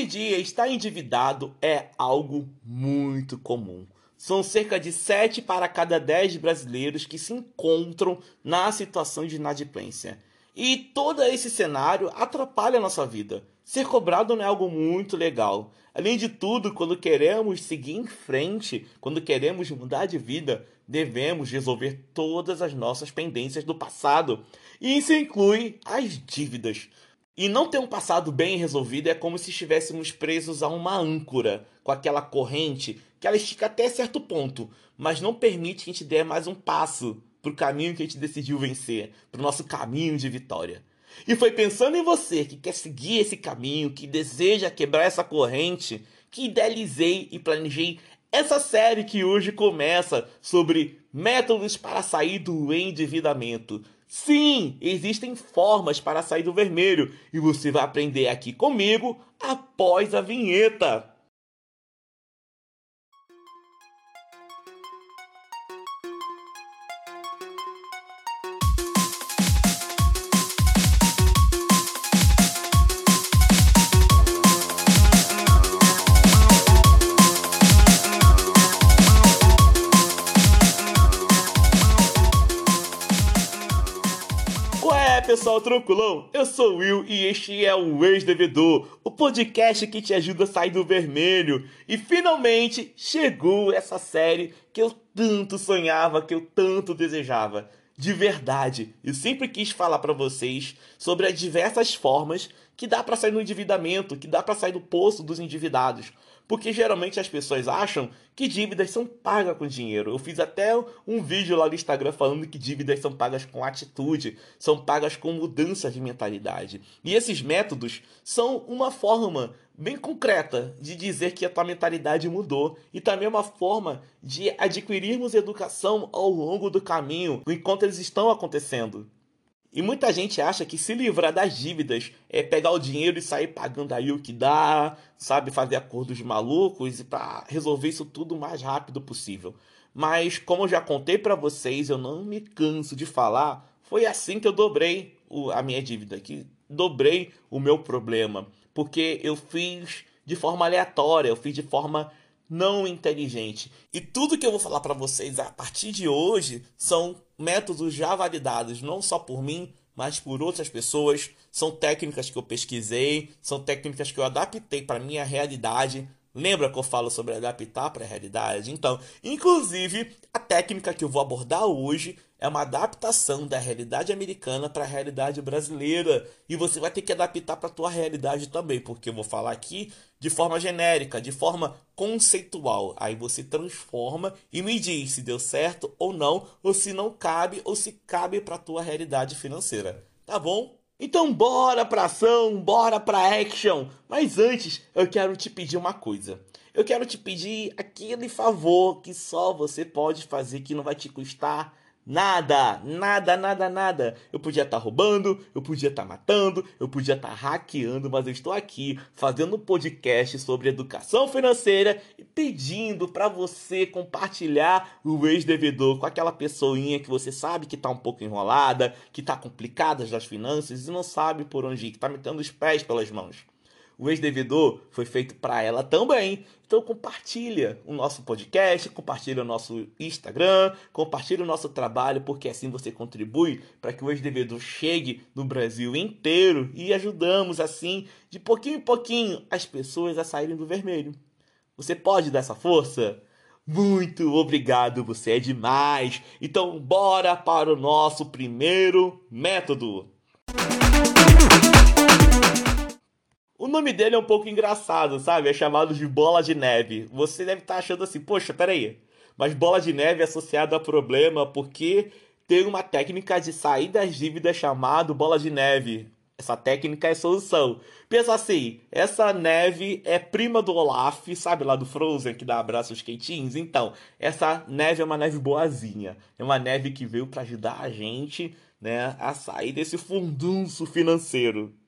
Hoje em dia, estar endividado é algo muito comum. São cerca de 7 para cada 10 brasileiros que se encontram na situação de inadimplência. E todo esse cenário atrapalha a nossa vida. Ser cobrado não é algo muito legal. Além de tudo, quando queremos seguir em frente, quando queremos mudar de vida, devemos resolver todas as nossas pendências do passado. E isso inclui as dívidas. E não ter um passado bem resolvido é como se estivéssemos presos a uma âncora, com aquela corrente que ela estica até certo ponto, mas não permite que a gente dê mais um passo para o caminho que a gente decidiu vencer, para o nosso caminho de vitória. E foi pensando em você que quer seguir esse caminho, que deseja quebrar essa corrente, que idealizei e planejei essa série que hoje começa sobre métodos para sair do endividamento. Sim, existem formas para sair do vermelho e você vai aprender aqui comigo após a vinheta. Pessoal, tranquilão? Eu sou o Will e este é o Ex-Devedor, o podcast que te ajuda a sair do vermelho. E finalmente chegou essa série que eu tanto sonhava, que eu tanto desejava. De verdade, eu sempre quis falar para vocês sobre as diversas formas que dá para sair do endividamento, que dá para sair do poço dos endividados. Porque geralmente as pessoas acham que dívidas são pagas com dinheiro. Eu fiz até um vídeo lá no Instagram falando que dívidas são pagas com atitude, são pagas com mudança de mentalidade. E esses métodos são uma forma bem concreta de dizer que a tua mentalidade mudou e também uma forma de adquirirmos educação ao longo do caminho, enquanto eles estão acontecendo. E muita gente acha que se livrar das dívidas é pegar o dinheiro e sair pagando aí o que dá, sabe, fazer acordos malucos e para resolver isso tudo o mais rápido possível. Mas como eu já contei para vocês, eu não me canso de falar, foi assim que eu dobrei a minha dívida, que dobrei o meu problema, porque eu fiz de forma aleatória, eu fiz de forma não inteligente. E tudo que eu vou falar para vocês a partir de hoje são métodos já validados, não só por mim, mas por outras pessoas. São técnicas que eu pesquisei, são técnicas que eu adaptei para minha realidade. Lembra que eu falo sobre adaptar para a realidade? Então, inclusive, a técnica que eu vou abordar hoje é uma adaptação da realidade americana para a realidade brasileira. E você vai ter que adaptar para a tua realidade também, porque eu vou falar aqui de forma genérica, de forma conceitual. Aí você transforma e me diz se deu certo ou não, ou se não cabe, ou se cabe para a tua realidade financeira. Tá bom? Então bora pra ação, bora pra action. Mas antes, eu quero te pedir uma coisa. Eu quero te pedir aquele favor que só você pode fazer que não vai te custar Nada, nada, nada, nada. Eu podia estar tá roubando, eu podia estar tá matando, eu podia estar tá hackeando, mas eu estou aqui fazendo um podcast sobre educação financeira e pedindo para você compartilhar o ex-devedor com aquela pessoinha que você sabe que está um pouco enrolada, que está complicada das finanças e não sabe por onde ir, que está metendo os pés pelas mãos o ex-devedor foi feito para ela também. Então compartilha o nosso podcast, compartilha o nosso Instagram, compartilha o nosso trabalho, porque assim você contribui para que o ex-devedor chegue no Brasil inteiro e ajudamos assim, de pouquinho em pouquinho, as pessoas a saírem do vermelho. Você pode dar essa força? Muito obrigado, você é demais. Então bora para o nosso primeiro método. O nome dele é um pouco engraçado, sabe? É chamado de Bola de Neve. Você deve estar tá achando assim, poxa, peraí. Mas bola de neve é associado a problema porque tem uma técnica de sair das dívidas chamado bola de neve. Essa técnica é solução. Pensa assim, essa neve é prima do Olaf, sabe lá do Frozen que dá abraços quentinhos? Então, essa neve é uma neve boazinha. É uma neve que veio para ajudar a gente, né, a sair desse fundunço financeiro.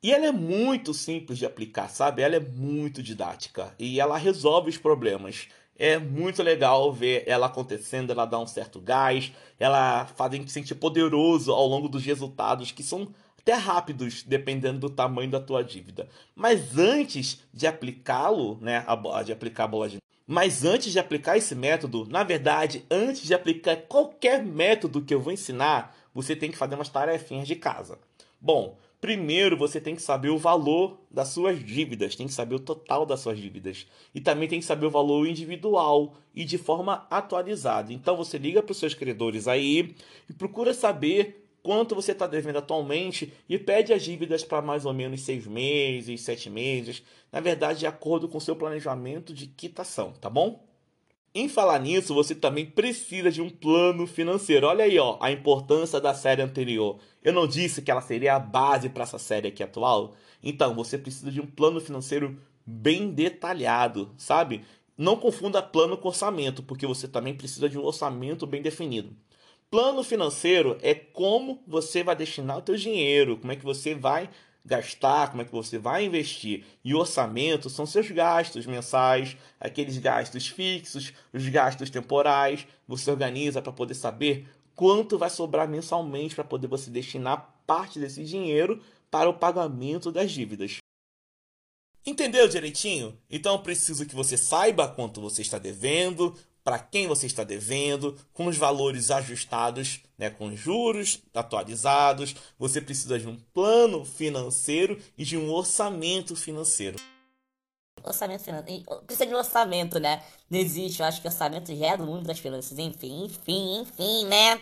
E ela é muito simples de aplicar, sabe? Ela é muito didática e ela resolve os problemas. É muito legal ver ela acontecendo, ela dá um certo gás, ela faz a gente sentir poderoso ao longo dos resultados que são até rápidos, dependendo do tamanho da tua dívida. Mas antes de aplicá-lo, né, de aplicar a bola de mas antes de aplicar esse método, na verdade, antes de aplicar qualquer método que eu vou ensinar, você tem que fazer umas tarefinhas de casa. Bom, primeiro você tem que saber o valor das suas dívidas, tem que saber o total das suas dívidas. E também tem que saber o valor individual e de forma atualizada. Então você liga para os seus credores aí e procura saber quanto você está devendo atualmente e pede as dívidas para mais ou menos seis meses, sete meses, na verdade, de acordo com o seu planejamento de quitação, tá bom? Em falar nisso, você também precisa de um plano financeiro. Olha aí, ó, a importância da série anterior. Eu não disse que ela seria a base para essa série aqui atual? Então, você precisa de um plano financeiro bem detalhado, sabe? Não confunda plano com orçamento, porque você também precisa de um orçamento bem definido. Plano financeiro é como você vai destinar o teu dinheiro, como é que você vai gastar, como é que você vai investir. E orçamento são seus gastos mensais, aqueles gastos fixos, os gastos temporais. Você organiza para poder saber quanto vai sobrar mensalmente para poder você destinar parte desse dinheiro para o pagamento das dívidas. Entendeu direitinho? Então preciso que você saiba quanto você está devendo, para quem você está devendo, com os valores ajustados, né, com juros atualizados. Você precisa de um plano financeiro e de um orçamento financeiro. Orçamento financeiro. Precisa de um orçamento, né? Não existe, eu acho que orçamento já é do mundo das finanças. Enfim, enfim, enfim, né?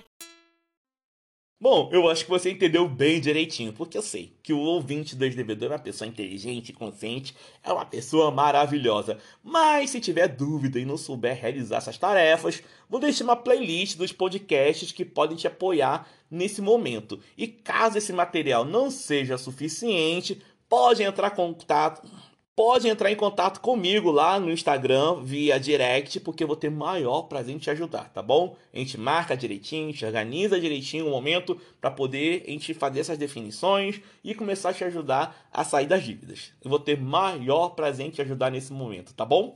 Bom, eu acho que você entendeu bem direitinho, porque eu sei que o ouvinte do SDV2 é uma pessoa inteligente, consciente, é uma pessoa maravilhosa. Mas se tiver dúvida e não souber realizar essas tarefas, vou deixar uma playlist dos podcasts que podem te apoiar nesse momento. E caso esse material não seja suficiente, pode entrar em contato pode entrar em contato comigo lá no Instagram via direct, porque eu vou ter maior prazer em te ajudar, tá bom? A gente marca direitinho, a gente organiza direitinho o momento para poder a gente fazer essas definições e começar a te ajudar a sair das dívidas. Eu vou ter maior prazer em te ajudar nesse momento, tá bom?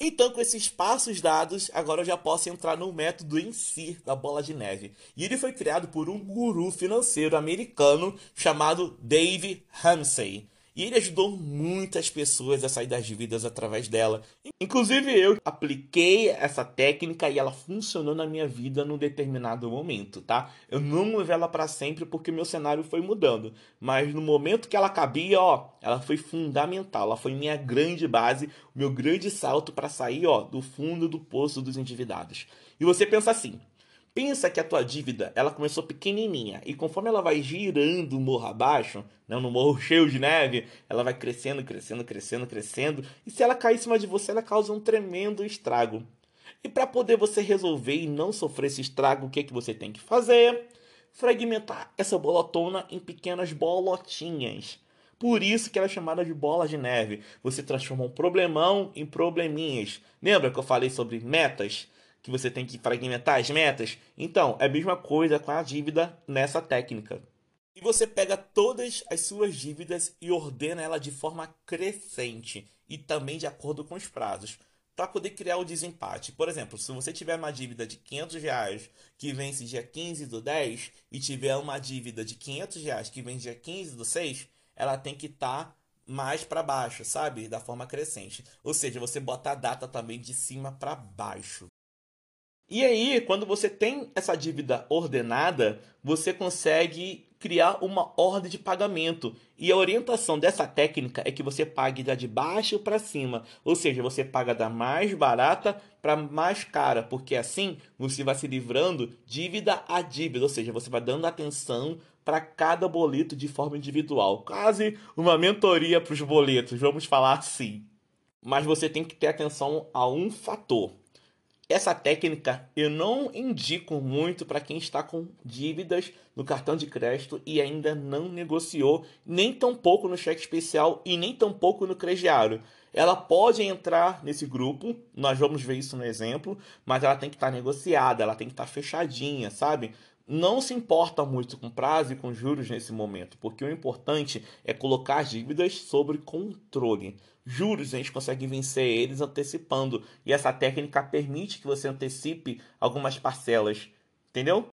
Então, com esses passos dados, agora eu já posso entrar no método em si da bola de neve. E ele foi criado por um guru financeiro americano chamado Dave Ramsey. E ele ajudou muitas pessoas a sair das dívidas através dela. Inclusive eu apliquei essa técnica e ela funcionou na minha vida num determinado momento, tá? Eu não levei ela para sempre porque meu cenário foi mudando, mas no momento que ela cabia, ó, ela foi fundamental, ela foi minha grande base, meu grande salto para sair, ó, do fundo do poço dos endividados. E você pensa assim: Pensa que a tua dívida ela começou pequenininha e conforme ela vai girando o morro abaixo, né, no morro cheio de neve, ela vai crescendo, crescendo, crescendo, crescendo. E se ela cair em cima de você, ela causa um tremendo estrago. E para poder você resolver e não sofrer esse estrago, o que, é que você tem que fazer? Fragmentar essa bolotona em pequenas bolotinhas. Por isso que ela é chamada de bola de neve. Você transforma um problemão em probleminhas. Lembra que eu falei sobre metas? Que você tem que fragmentar as metas. Então, é a mesma coisa com a dívida nessa técnica. E você pega todas as suas dívidas e ordena ela de forma crescente e também de acordo com os prazos para poder criar o desempate. Por exemplo, se você tiver uma dívida de 500 reais que vence dia 15 do 10 e tiver uma dívida de 500 reais que vence dia 15 do 6, ela tem que estar tá mais para baixo, sabe? Da forma crescente. Ou seja, você bota a data também de cima para baixo. E aí, quando você tem essa dívida ordenada, você consegue criar uma ordem de pagamento. E a orientação dessa técnica é que você pague da de baixo para cima, ou seja, você paga da mais barata para mais cara, porque assim você vai se livrando dívida a dívida, ou seja, você vai dando atenção para cada boleto de forma individual. Quase uma mentoria para os boletos, vamos falar assim. Mas você tem que ter atenção a um fator essa técnica eu não indico muito para quem está com dívidas no cartão de crédito e ainda não negociou, nem tampouco no cheque especial e nem tampouco no crediário. Ela pode entrar nesse grupo, nós vamos ver isso no exemplo, mas ela tem que estar tá negociada, ela tem que estar tá fechadinha, sabe? Não se importa muito com prazo e com juros nesse momento, porque o importante é colocar as dívidas sobre controle juros, a gente consegue vencer eles antecipando. E essa técnica permite que você antecipe algumas parcelas, entendeu?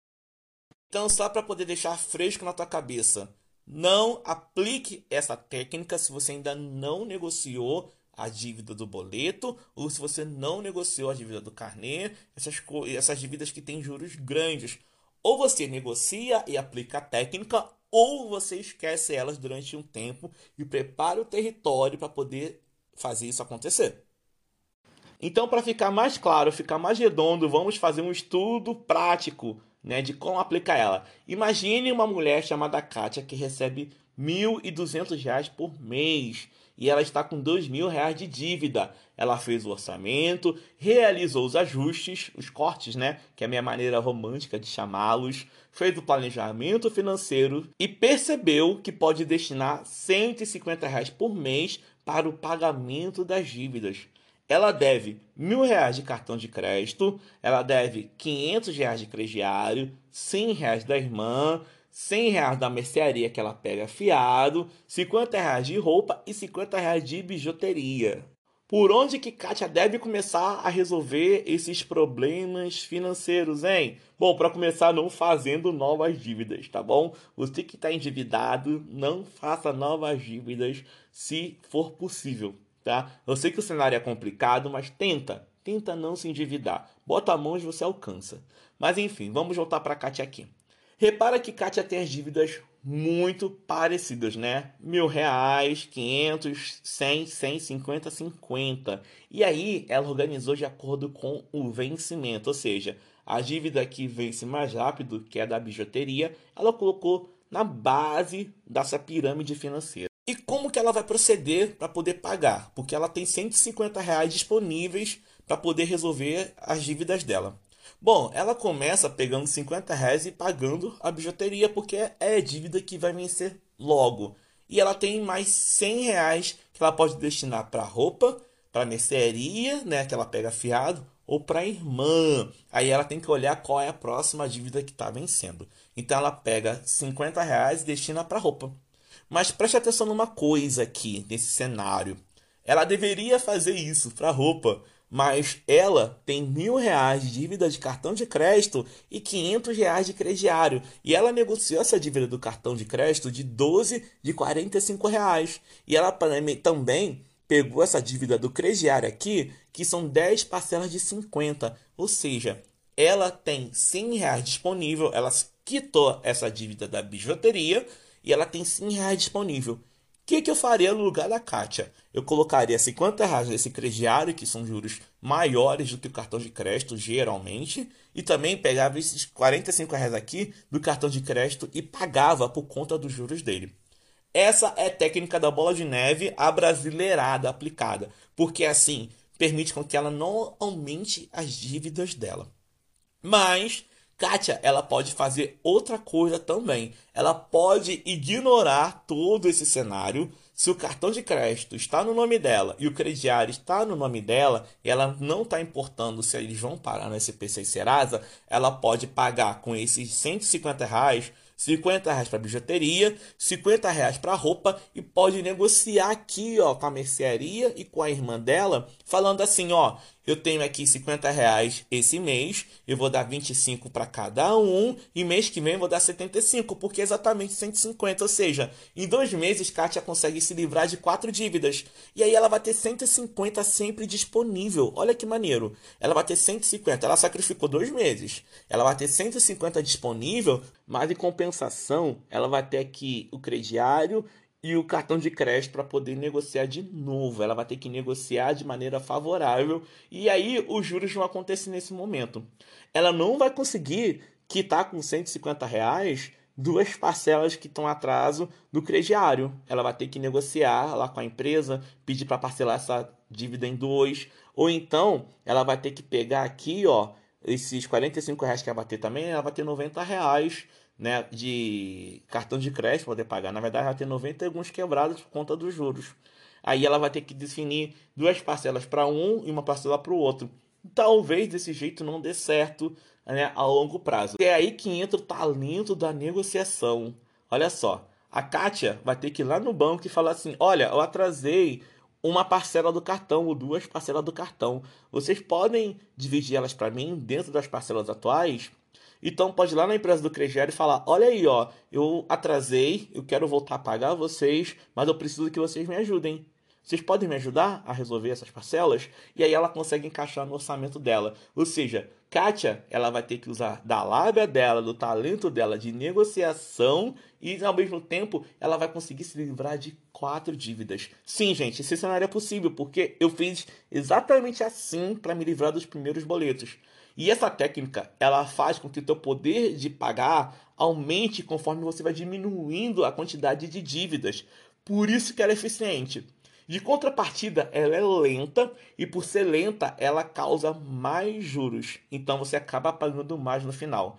Então, só para poder deixar fresco na tua cabeça, Não aplique essa técnica se você ainda não negociou a dívida do boleto ou se você não negociou a dívida do carnê, essas, essas dívidas que têm juros grandes. Ou você negocia e aplica a técnica, ou você esquece elas durante um tempo e prepara o território para poder fazer isso acontecer. Então, para ficar mais claro, ficar mais redondo, vamos fazer um estudo prático né, de como aplicar ela. Imagine uma mulher chamada Kátia que recebe R$ 1.200 por mês e ela está com dois mil reais de dívida. Ela fez o orçamento, realizou os ajustes, os cortes, né? Que é a minha maneira romântica de chamá-los, fez o planejamento financeiro e percebeu que pode destinar 150 reais por mês para o pagamento das dívidas. Ela deve mil reais de cartão de crédito, ela deve 500 reais de crediário, 100 reais da irmã, 100 reais da mercearia que ela pega fiado, 50 reais de roupa e 50 reais de bijuteria. Por onde que Kátia deve começar a resolver esses problemas financeiros, hein? Bom, para começar, não fazendo novas dívidas, tá bom? Você que está endividado, não faça novas dívidas se for possível, tá? Eu sei que o cenário é complicado, mas tenta, tenta não se endividar. Bota a mão e você alcança. Mas enfim, vamos voltar para Kátia aqui. Repara que Kátia tem as dívidas muito parecidas, né? Mil reais, quinhentos, cem, cem, cinquenta, cinquenta. E aí ela organizou de acordo com o vencimento, ou seja, a dívida que vence mais rápido, que é da bijuteria, ela colocou na base dessa pirâmide financeira. E como que ela vai proceder para poder pagar? Porque ela tem 150 reais disponíveis para poder resolver as dívidas dela. Bom, ela começa pegando 50 reais e pagando a bijuteria, porque é dívida que vai vencer logo. E ela tem mais 100 reais que ela pode destinar para roupa, para mercearia, né, que ela pega fiado, ou para irmã. Aí ela tem que olhar qual é a próxima dívida que está vencendo. Então ela pega 50 reais e destina para roupa. Mas preste atenção numa coisa aqui, nesse cenário. Ela deveria fazer isso para roupa, mas ela tem mil reais de dívida de cartão de crédito e 500 reais de crediário. E ela negociou essa dívida do cartão de crédito de 12 de 45 reais. E ela também pegou essa dívida do crediário aqui, que são 10 parcelas de 50. Ou seja, ela tem 100 reais disponível, ela quitou essa dívida da bijuteria e ela tem 100 reais disponível que, que eu faria no lugar da Kátia? Eu colocaria 50 reais nesse crediário, que são juros maiores do que o cartão de crédito, geralmente, e também pegava esses 45 reais aqui do cartão de crédito e pagava por conta dos juros dele. Essa é a técnica da bola de neve abrasileirada aplicada, porque assim permite com que ela não aumente as dívidas dela. Mas Kátia, ela pode fazer outra coisa também. Ela pode ignorar todo esse cenário. Se o cartão de crédito está no nome dela e o crediário está no nome dela, e ela não está importando se eles vão parar no SPC e Serasa, ela pode pagar com esses 150 reais 50 reais para bijuteria, 50 reais para roupa e pode negociar aqui ó, com a mercearia e com a irmã dela, falando assim, ó, eu tenho aqui 50 reais esse mês, eu vou dar 25 para cada um, e mês que vem eu vou dar 75, porque é exatamente 150. Ou seja, em dois meses, Kátia consegue se livrar de quatro dívidas. E aí ela vai ter 150 sempre disponível. Olha que maneiro. Ela vai ter 150, ela sacrificou dois meses. Ela vai ter 150 disponível, mas em compensação, ela vai ter aqui o crediário e o cartão de crédito para poder negociar de novo. Ela vai ter que negociar de maneira favorável e aí os juros vão acontecer nesse momento. Ela não vai conseguir quitar com 150 reais duas parcelas que estão atraso do crediário. Ela vai ter que negociar lá com a empresa, pedir para parcelar essa dívida em dois, ou então ela vai ter que pegar aqui, ó, esses 45 reais que ela vai ter também, ela vai ter 90 reais né, de cartão de crédito para poder pagar. Na verdade, ela tem 90 e alguns quebrados por conta dos juros. Aí ela vai ter que definir duas parcelas para um e uma parcela para o outro. Talvez desse jeito não dê certo né, a longo prazo. É aí que entra o talento da negociação. Olha só, a Kátia vai ter que ir lá no banco e falar assim: olha, eu atrasei uma parcela do cartão ou duas parcelas do cartão. Vocês podem dividir elas para mim dentro das parcelas atuais? Então pode ir lá na empresa do Cregério e falar: olha aí, ó, eu atrasei, eu quero voltar a pagar vocês, mas eu preciso que vocês me ajudem. Vocês podem me ajudar a resolver essas parcelas? E aí ela consegue encaixar no orçamento dela. Ou seja, Kátia, ela vai ter que usar da lábia dela, do talento dela de negociação e ao mesmo tempo ela vai conseguir se livrar de quatro dívidas. Sim, gente, esse cenário é possível porque eu fiz exatamente assim para me livrar dos primeiros boletos. E essa técnica, ela faz com que o teu poder de pagar aumente conforme você vai diminuindo a quantidade de dívidas. Por isso que ela é eficiente. De contrapartida, ela é lenta e por ser lenta, ela causa mais juros. Então você acaba pagando mais no final.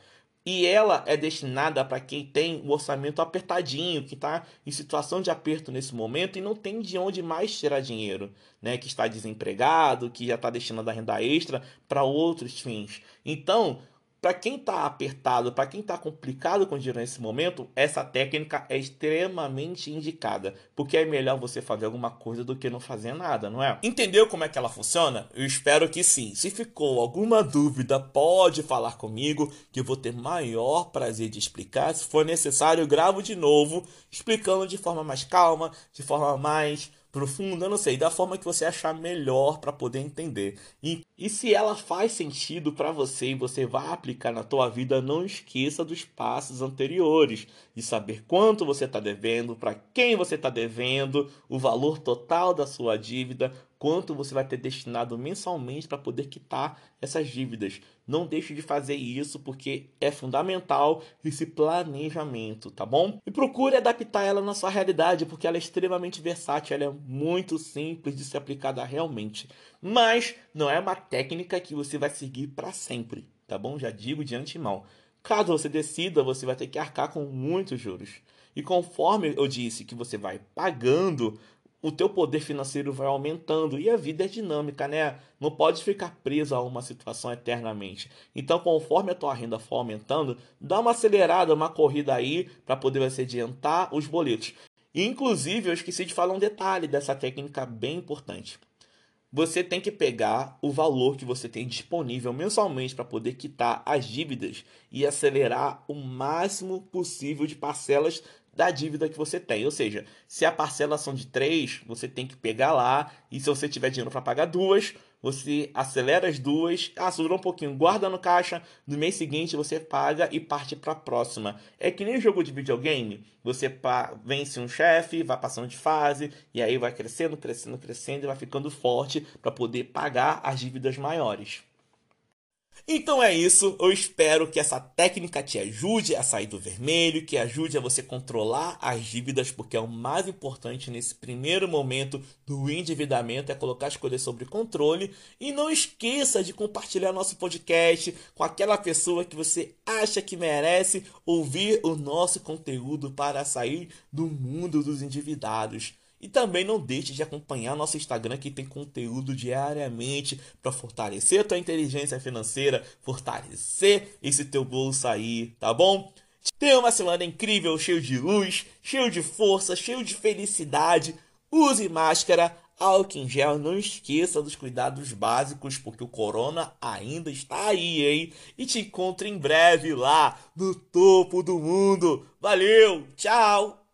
E ela é destinada para quem tem o orçamento apertadinho, que está em situação de aperto nesse momento e não tem de onde mais tirar dinheiro, né? Que está desempregado, que já está destinando a renda extra para outros fins. Então, para quem está apertado, para quem está complicado com dinheiro nesse momento, essa técnica é extremamente indicada, porque é melhor você fazer alguma coisa do que não fazer nada, não é? Entendeu como é que ela funciona? Eu espero que sim. Se ficou alguma dúvida, pode falar comigo, que eu vou ter maior prazer de explicar. Se for necessário, eu gravo de novo, explicando de forma mais calma, de forma mais profunda, não sei, da forma que você achar melhor para poder entender. E, e se ela faz sentido para você e você vai aplicar na tua vida, não esqueça dos passos anteriores, de saber quanto você está devendo, para quem você está devendo, o valor total da sua dívida, quanto você vai ter destinado mensalmente para poder quitar essas dívidas. Não deixe de fazer isso porque é fundamental esse planejamento, tá bom? E procure adaptar ela na sua realidade, porque ela é extremamente versátil, ela é muito simples de ser aplicada realmente. Mas não é uma técnica que você vai seguir para sempre, tá bom? Já digo de antemão. Caso você decida, você vai ter que arcar com muitos juros. E conforme eu disse que você vai pagando o teu poder financeiro vai aumentando e a vida é dinâmica, né? Não pode ficar preso a uma situação eternamente. Então, conforme a tua renda for aumentando, dá uma acelerada, uma corrida aí para poder você adiantar os boletos. Inclusive, eu esqueci de falar um detalhe dessa técnica bem importante. Você tem que pegar o valor que você tem disponível mensalmente para poder quitar as dívidas e acelerar o máximo possível de parcelas da dívida que você tem. Ou seja, se a parcela são de três, você tem que pegar lá e se você tiver dinheiro para pagar duas, você acelera as duas, acelera um pouquinho, guarda no caixa, no mês seguinte você paga e parte para a próxima. É que nem jogo de videogame, você vence um chefe, vai passando de fase e aí vai crescendo, crescendo, crescendo e vai ficando forte para poder pagar as dívidas maiores. Então é isso, eu espero que essa técnica te ajude a sair do vermelho, que ajude a você controlar as dívidas, porque é o mais importante nesse primeiro momento do endividamento, é colocar as coisas sobre controle. E não esqueça de compartilhar nosso podcast com aquela pessoa que você acha que merece ouvir o nosso conteúdo para sair do mundo dos endividados. E também não deixe de acompanhar nosso Instagram que tem conteúdo diariamente para fortalecer a tua inteligência financeira, fortalecer esse teu bolso aí, tá bom? Tenha uma semana incrível, cheio de luz, cheio de força, cheio de felicidade. Use máscara, álcool em gel, não esqueça dos cuidados básicos, porque o corona ainda está aí, hein? E te encontro em breve lá no topo do mundo. Valeu, tchau!